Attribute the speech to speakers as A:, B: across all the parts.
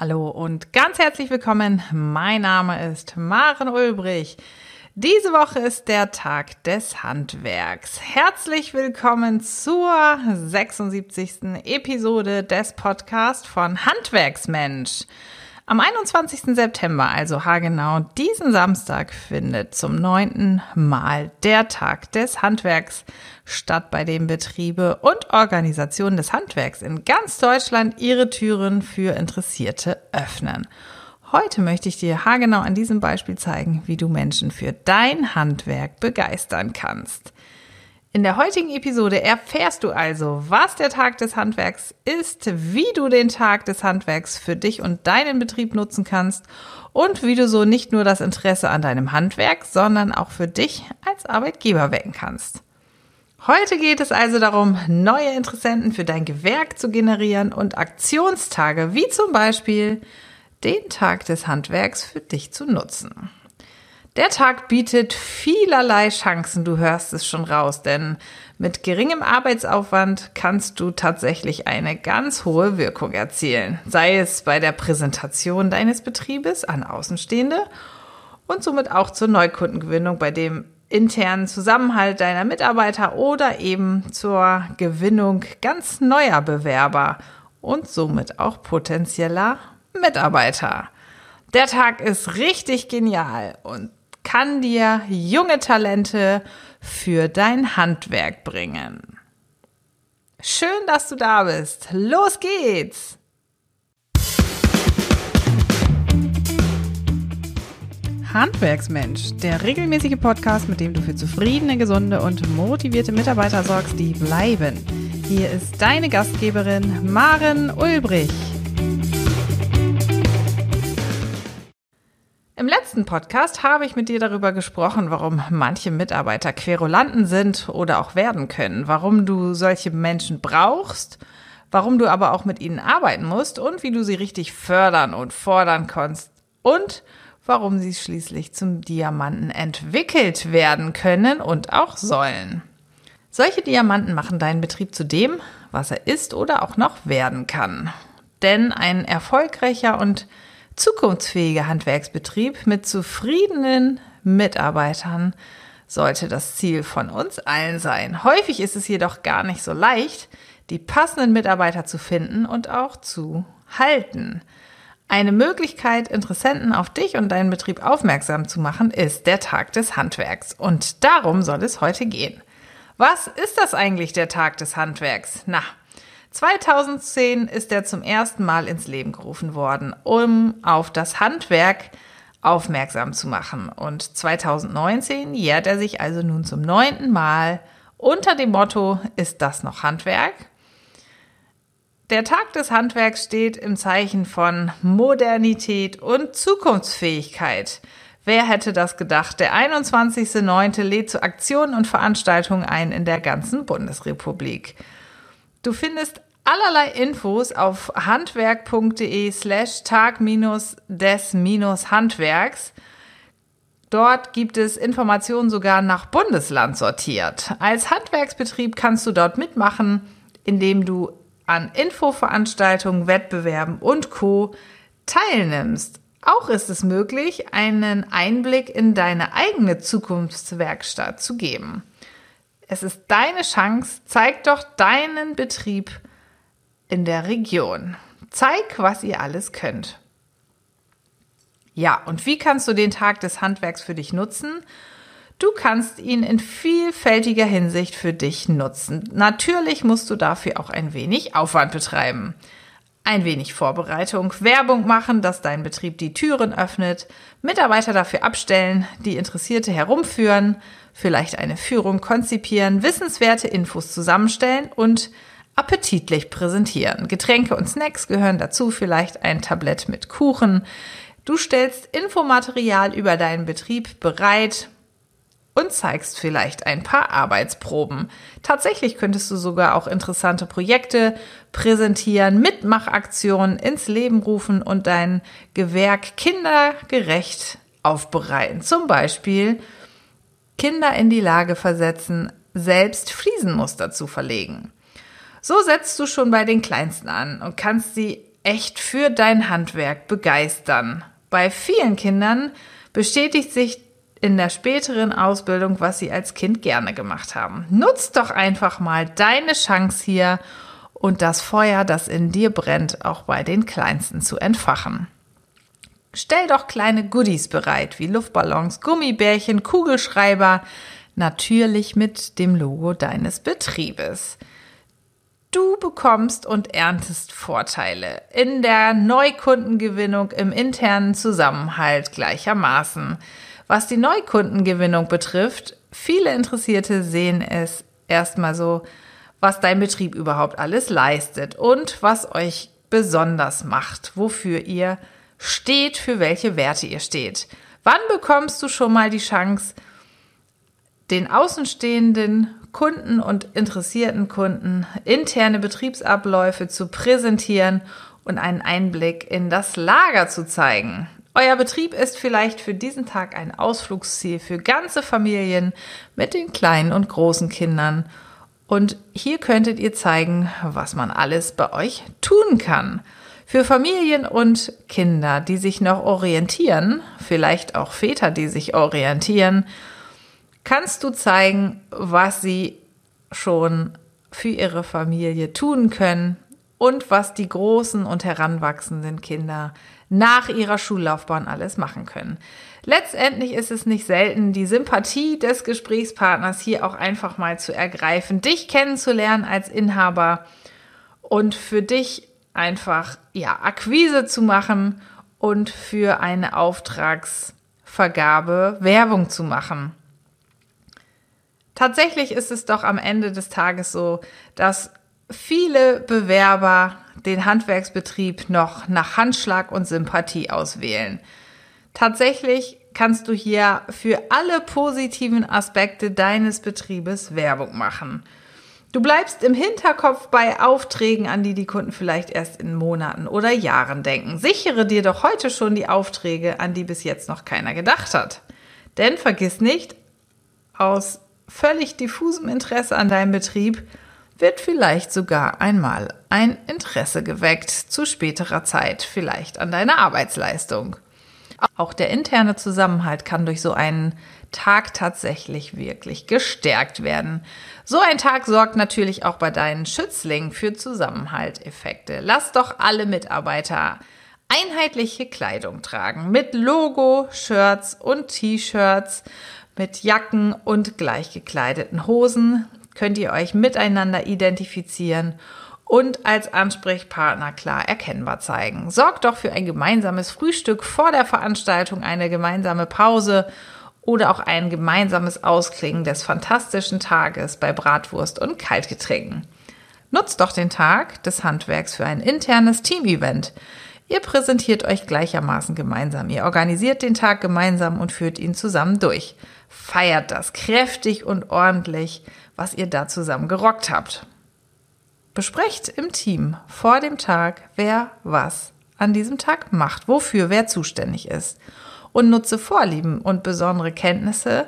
A: Hallo und ganz herzlich willkommen. Mein Name ist Maren Ulbrich. Diese Woche ist der Tag des Handwerks. Herzlich willkommen zur 76. Episode des Podcasts von Handwerksmensch. Am 21. September, also haargenau diesen Samstag, findet zum neunten Mal der Tag des Handwerks statt, bei dem Betriebe und Organisationen des Handwerks in ganz Deutschland ihre Türen für Interessierte öffnen. Heute möchte ich dir haargenau an diesem Beispiel zeigen, wie du Menschen für dein Handwerk begeistern kannst. In der heutigen Episode erfährst du also, was der Tag des Handwerks ist, wie du den Tag des Handwerks für dich und deinen Betrieb nutzen kannst und wie du so nicht nur das Interesse an deinem Handwerk, sondern auch für dich als Arbeitgeber wecken kannst. Heute geht es also darum, neue Interessenten für dein Gewerk zu generieren und Aktionstage wie zum Beispiel den Tag des Handwerks für dich zu nutzen. Der Tag bietet vielerlei Chancen, du hörst es schon raus, denn mit geringem Arbeitsaufwand kannst du tatsächlich eine ganz hohe Wirkung erzielen, sei es bei der Präsentation deines Betriebes an Außenstehende und somit auch zur Neukundengewinnung bei dem internen Zusammenhalt deiner Mitarbeiter oder eben zur Gewinnung ganz neuer Bewerber und somit auch potenzieller Mitarbeiter. Der Tag ist richtig genial und kann dir junge Talente für dein Handwerk bringen. Schön, dass du da bist. Los geht's! Handwerksmensch, der regelmäßige Podcast, mit dem du für zufriedene, gesunde und motivierte Mitarbeiter sorgst, die bleiben. Hier ist deine Gastgeberin Maren Ulbrich. Im letzten Podcast habe ich mit dir darüber gesprochen, warum manche Mitarbeiter Querulanten sind oder auch werden können, warum du solche Menschen brauchst, warum du aber auch mit ihnen arbeiten musst und wie du sie richtig fördern und fordern kannst und warum sie schließlich zum Diamanten entwickelt werden können und auch sollen. Solche Diamanten machen deinen Betrieb zu dem, was er ist oder auch noch werden kann. Denn ein erfolgreicher und zukunftsfähiger Handwerksbetrieb mit zufriedenen Mitarbeitern sollte das Ziel von uns allen sein. Häufig ist es jedoch gar nicht so leicht, die passenden Mitarbeiter zu finden und auch zu halten. Eine Möglichkeit, Interessenten auf dich und deinen Betrieb aufmerksam zu machen, ist der Tag des Handwerks. Und darum soll es heute gehen. Was ist das eigentlich, der Tag des Handwerks? Na, 2010 ist er zum ersten Mal ins Leben gerufen worden, um auf das Handwerk aufmerksam zu machen. Und 2019 jährt er sich also nun zum neunten Mal unter dem Motto, ist das noch Handwerk? Der Tag des Handwerks steht im Zeichen von Modernität und Zukunftsfähigkeit. Wer hätte das gedacht? Der 21.09. lädt zu Aktionen und Veranstaltungen ein in der ganzen Bundesrepublik. Du findest allerlei Infos auf handwerk.de slash tag-des-handwerks. Dort gibt es Informationen sogar nach Bundesland sortiert. Als Handwerksbetrieb kannst du dort mitmachen, indem du an Infoveranstaltungen, Wettbewerben und Co. teilnimmst. Auch ist es möglich, einen Einblick in deine eigene Zukunftswerkstatt zu geben. Es ist deine Chance, zeig doch deinen Betrieb in der Region. Zeig, was ihr alles könnt. Ja, und wie kannst du den Tag des Handwerks für dich nutzen? Du kannst ihn in vielfältiger Hinsicht für dich nutzen. Natürlich musst du dafür auch ein wenig Aufwand betreiben. Ein wenig Vorbereitung, Werbung machen, dass dein Betrieb die Türen öffnet, Mitarbeiter dafür abstellen, die Interessierte herumführen, vielleicht eine Führung konzipieren, wissenswerte Infos zusammenstellen und appetitlich präsentieren. Getränke und Snacks gehören dazu, vielleicht ein Tablett mit Kuchen. Du stellst Infomaterial über deinen Betrieb bereit und zeigst vielleicht ein paar Arbeitsproben. Tatsächlich könntest du sogar auch interessante Projekte präsentieren, Mitmachaktionen ins Leben rufen und dein Gewerk kindergerecht aufbereiten. Zum Beispiel Kinder in die Lage versetzen, selbst Fliesenmuster zu verlegen. So setzt du schon bei den Kleinsten an und kannst sie echt für dein Handwerk begeistern. Bei vielen Kindern bestätigt sich in der späteren Ausbildung, was sie als Kind gerne gemacht haben. Nutz doch einfach mal deine Chance hier und das Feuer, das in dir brennt, auch bei den Kleinsten zu entfachen. Stell doch kleine Goodies bereit, wie Luftballons, Gummibärchen, Kugelschreiber, natürlich mit dem Logo deines Betriebes. Du bekommst und erntest Vorteile in der Neukundengewinnung im internen Zusammenhalt gleichermaßen. Was die Neukundengewinnung betrifft, viele Interessierte sehen es erstmal so, was dein Betrieb überhaupt alles leistet und was euch besonders macht, wofür ihr steht, für welche Werte ihr steht. Wann bekommst du schon mal die Chance, den außenstehenden Kunden und interessierten Kunden interne Betriebsabläufe zu präsentieren und einen Einblick in das Lager zu zeigen? Euer Betrieb ist vielleicht für diesen Tag ein Ausflugsziel für ganze Familien mit den kleinen und großen Kindern. Und hier könntet ihr zeigen, was man alles bei euch tun kann. Für Familien und Kinder, die sich noch orientieren, vielleicht auch Väter, die sich orientieren, kannst du zeigen, was sie schon für ihre Familie tun können und was die großen und heranwachsenden Kinder nach ihrer Schullaufbahn alles machen können. Letztendlich ist es nicht selten, die Sympathie des Gesprächspartners hier auch einfach mal zu ergreifen, dich kennenzulernen als Inhaber und für dich einfach, ja, Akquise zu machen und für eine Auftragsvergabe Werbung zu machen. Tatsächlich ist es doch am Ende des Tages so, dass viele Bewerber den Handwerksbetrieb noch nach Handschlag und Sympathie auswählen. Tatsächlich kannst du hier für alle positiven Aspekte deines Betriebes Werbung machen. Du bleibst im Hinterkopf bei Aufträgen, an die die Kunden vielleicht erst in Monaten oder Jahren denken. Sichere dir doch heute schon die Aufträge, an die bis jetzt noch keiner gedacht hat. Denn vergiss nicht, aus völlig diffusem Interesse an deinem Betrieb wird vielleicht sogar einmal ein Interesse geweckt zu späterer Zeit, vielleicht an deiner Arbeitsleistung. Auch der interne Zusammenhalt kann durch so einen Tag tatsächlich wirklich gestärkt werden. So ein Tag sorgt natürlich auch bei deinen Schützlingen für Zusammenhalteffekte. Lass doch alle Mitarbeiter einheitliche Kleidung tragen mit Logo, Shirts und T-Shirts, mit Jacken und gleich gekleideten Hosen, könnt ihr euch miteinander identifizieren und als Ansprechpartner klar erkennbar zeigen. Sorgt doch für ein gemeinsames Frühstück vor der Veranstaltung, eine gemeinsame Pause oder auch ein gemeinsames Ausklingen des fantastischen Tages bei Bratwurst und Kaltgetränken. Nutzt doch den Tag des Handwerks für ein internes Teamevent. Ihr präsentiert euch gleichermaßen gemeinsam. Ihr organisiert den Tag gemeinsam und führt ihn zusammen durch. Feiert das kräftig und ordentlich was ihr da zusammen gerockt habt. Besprecht im Team vor dem Tag, wer was an diesem Tag macht, wofür wer zuständig ist und nutze Vorlieben und besondere Kenntnisse,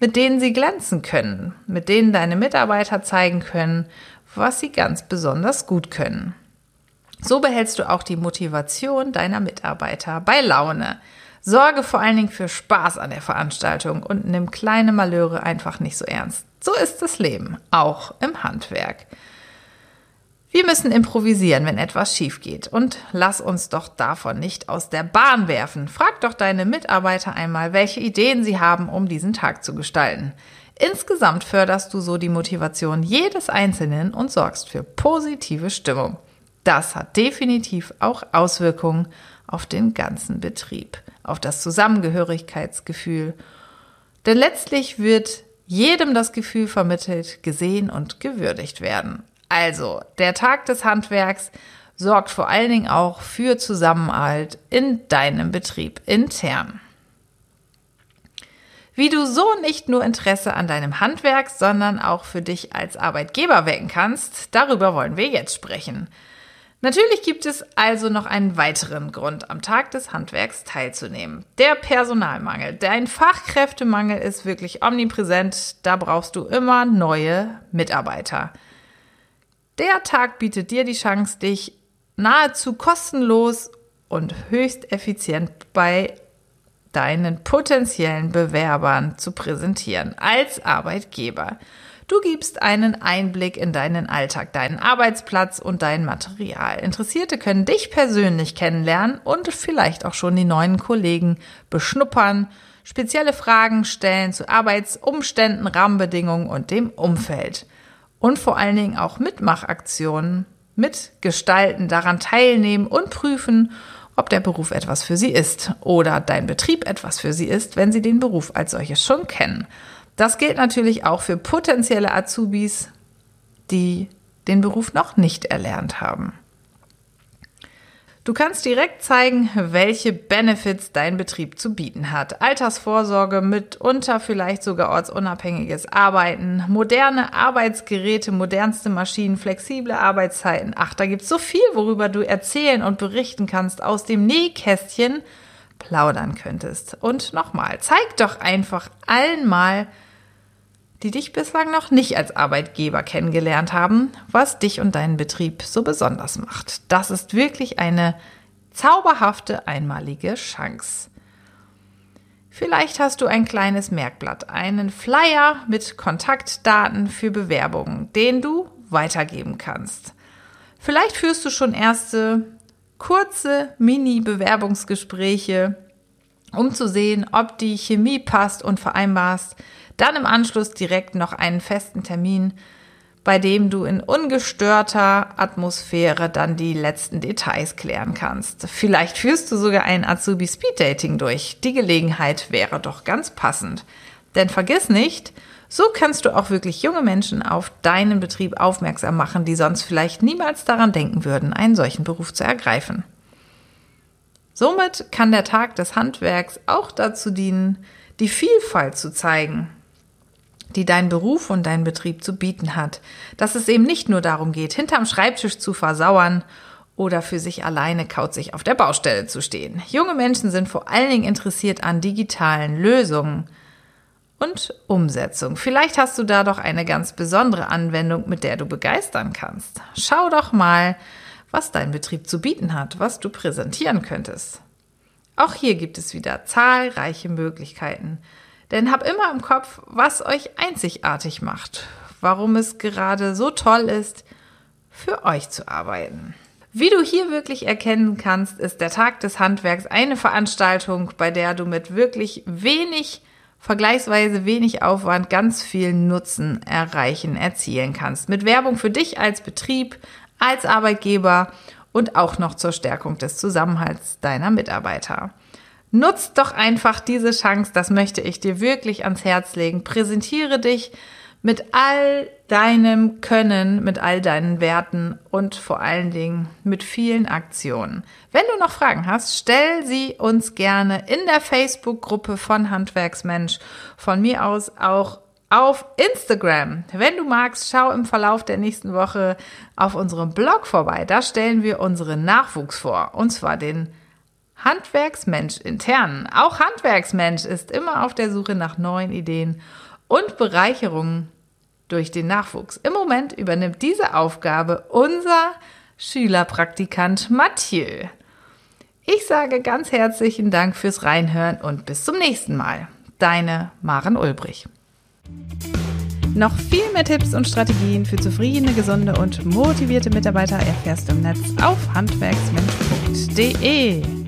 A: mit denen sie glänzen können, mit denen deine Mitarbeiter zeigen können, was sie ganz besonders gut können. So behältst du auch die Motivation deiner Mitarbeiter bei Laune. Sorge vor allen Dingen für Spaß an der Veranstaltung und nimm kleine Malheure einfach nicht so ernst. So ist das Leben, auch im Handwerk. Wir müssen improvisieren, wenn etwas schief geht. Und lass uns doch davon nicht aus der Bahn werfen. Frag doch deine Mitarbeiter einmal, welche Ideen sie haben, um diesen Tag zu gestalten. Insgesamt förderst du so die Motivation jedes Einzelnen und sorgst für positive Stimmung. Das hat definitiv auch Auswirkungen auf den ganzen Betrieb, auf das Zusammengehörigkeitsgefühl. Denn letztlich wird jedem das Gefühl vermittelt, gesehen und gewürdigt werden. Also, der Tag des Handwerks sorgt vor allen Dingen auch für Zusammenhalt in deinem Betrieb intern. Wie du so nicht nur Interesse an deinem Handwerk, sondern auch für dich als Arbeitgeber wecken kannst, darüber wollen wir jetzt sprechen. Natürlich gibt es also noch einen weiteren Grund, am Tag des Handwerks teilzunehmen. Der Personalmangel. Dein Fachkräftemangel ist wirklich omnipräsent. Da brauchst du immer neue Mitarbeiter. Der Tag bietet dir die Chance, dich nahezu kostenlos und höchst effizient bei deinen potenziellen Bewerbern zu präsentieren als Arbeitgeber. Du gibst einen Einblick in deinen Alltag, deinen Arbeitsplatz und dein Material. Interessierte können dich persönlich kennenlernen und vielleicht auch schon die neuen Kollegen beschnuppern, spezielle Fragen stellen zu Arbeitsumständen, Rahmenbedingungen und dem Umfeld. Und vor allen Dingen auch Mitmachaktionen mitgestalten, daran teilnehmen und prüfen, ob der Beruf etwas für sie ist oder dein Betrieb etwas für sie ist, wenn sie den Beruf als solches schon kennen. Das gilt natürlich auch für potenzielle Azubis, die den Beruf noch nicht erlernt haben. Du kannst direkt zeigen, welche Benefits dein Betrieb zu bieten hat. Altersvorsorge, mitunter vielleicht sogar ortsunabhängiges Arbeiten, moderne Arbeitsgeräte, modernste Maschinen, flexible Arbeitszeiten. Ach, da gibt's so viel, worüber du erzählen und berichten kannst, aus dem Nähkästchen plaudern könntest. Und nochmal, zeig doch einfach allen mal, die dich bislang noch nicht als Arbeitgeber kennengelernt haben, was dich und deinen Betrieb so besonders macht. Das ist wirklich eine zauberhafte einmalige Chance. Vielleicht hast du ein kleines Merkblatt, einen Flyer mit Kontaktdaten für Bewerbungen, den du weitergeben kannst. Vielleicht führst du schon erste kurze Mini-Bewerbungsgespräche, um zu sehen, ob die Chemie passt und vereinbarst dann im Anschluss direkt noch einen festen Termin, bei dem du in ungestörter Atmosphäre dann die letzten Details klären kannst. Vielleicht führst du sogar ein Azubi Speed Dating durch. Die Gelegenheit wäre doch ganz passend. Denn vergiss nicht, so kannst du auch wirklich junge Menschen auf deinen Betrieb aufmerksam machen, die sonst vielleicht niemals daran denken würden, einen solchen Beruf zu ergreifen. Somit kann der Tag des Handwerks auch dazu dienen, die Vielfalt zu zeigen, die dein Beruf und dein Betrieb zu bieten hat. Dass es eben nicht nur darum geht, hinterm Schreibtisch zu versauern oder für sich alleine kauzig auf der Baustelle zu stehen. Junge Menschen sind vor allen Dingen interessiert an digitalen Lösungen und Umsetzung. Vielleicht hast du da doch eine ganz besondere Anwendung, mit der du begeistern kannst. Schau doch mal, was dein Betrieb zu bieten hat, was du präsentieren könntest. Auch hier gibt es wieder zahlreiche Möglichkeiten. Denn hab immer im Kopf, was euch einzigartig macht, warum es gerade so toll ist, für euch zu arbeiten. Wie du hier wirklich erkennen kannst, ist der Tag des Handwerks eine Veranstaltung, bei der du mit wirklich wenig, vergleichsweise wenig Aufwand ganz viel Nutzen erreichen, erzielen kannst. Mit Werbung für dich als Betrieb, als Arbeitgeber und auch noch zur Stärkung des Zusammenhalts deiner Mitarbeiter. Nutzt doch einfach diese Chance, das möchte ich dir wirklich ans Herz legen. Präsentiere dich mit all deinem Können, mit all deinen Werten und vor allen Dingen mit vielen Aktionen. Wenn du noch Fragen hast, stell sie uns gerne in der Facebook-Gruppe von Handwerksmensch, von mir aus auch auf Instagram. Wenn du magst, schau im Verlauf der nächsten Woche auf unserem Blog vorbei. Da stellen wir unseren Nachwuchs vor, und zwar den Handwerksmensch intern. Auch Handwerksmensch ist immer auf der Suche nach neuen Ideen und Bereicherungen durch den Nachwuchs. Im Moment übernimmt diese Aufgabe unser Schülerpraktikant Mathieu. Ich sage ganz herzlichen Dank fürs Reinhören und bis zum nächsten Mal. Deine Maren Ulbrich. Noch viel mehr Tipps und Strategien für zufriedene, gesunde und motivierte Mitarbeiter erfährst du im Netz auf handwerksmensch.de.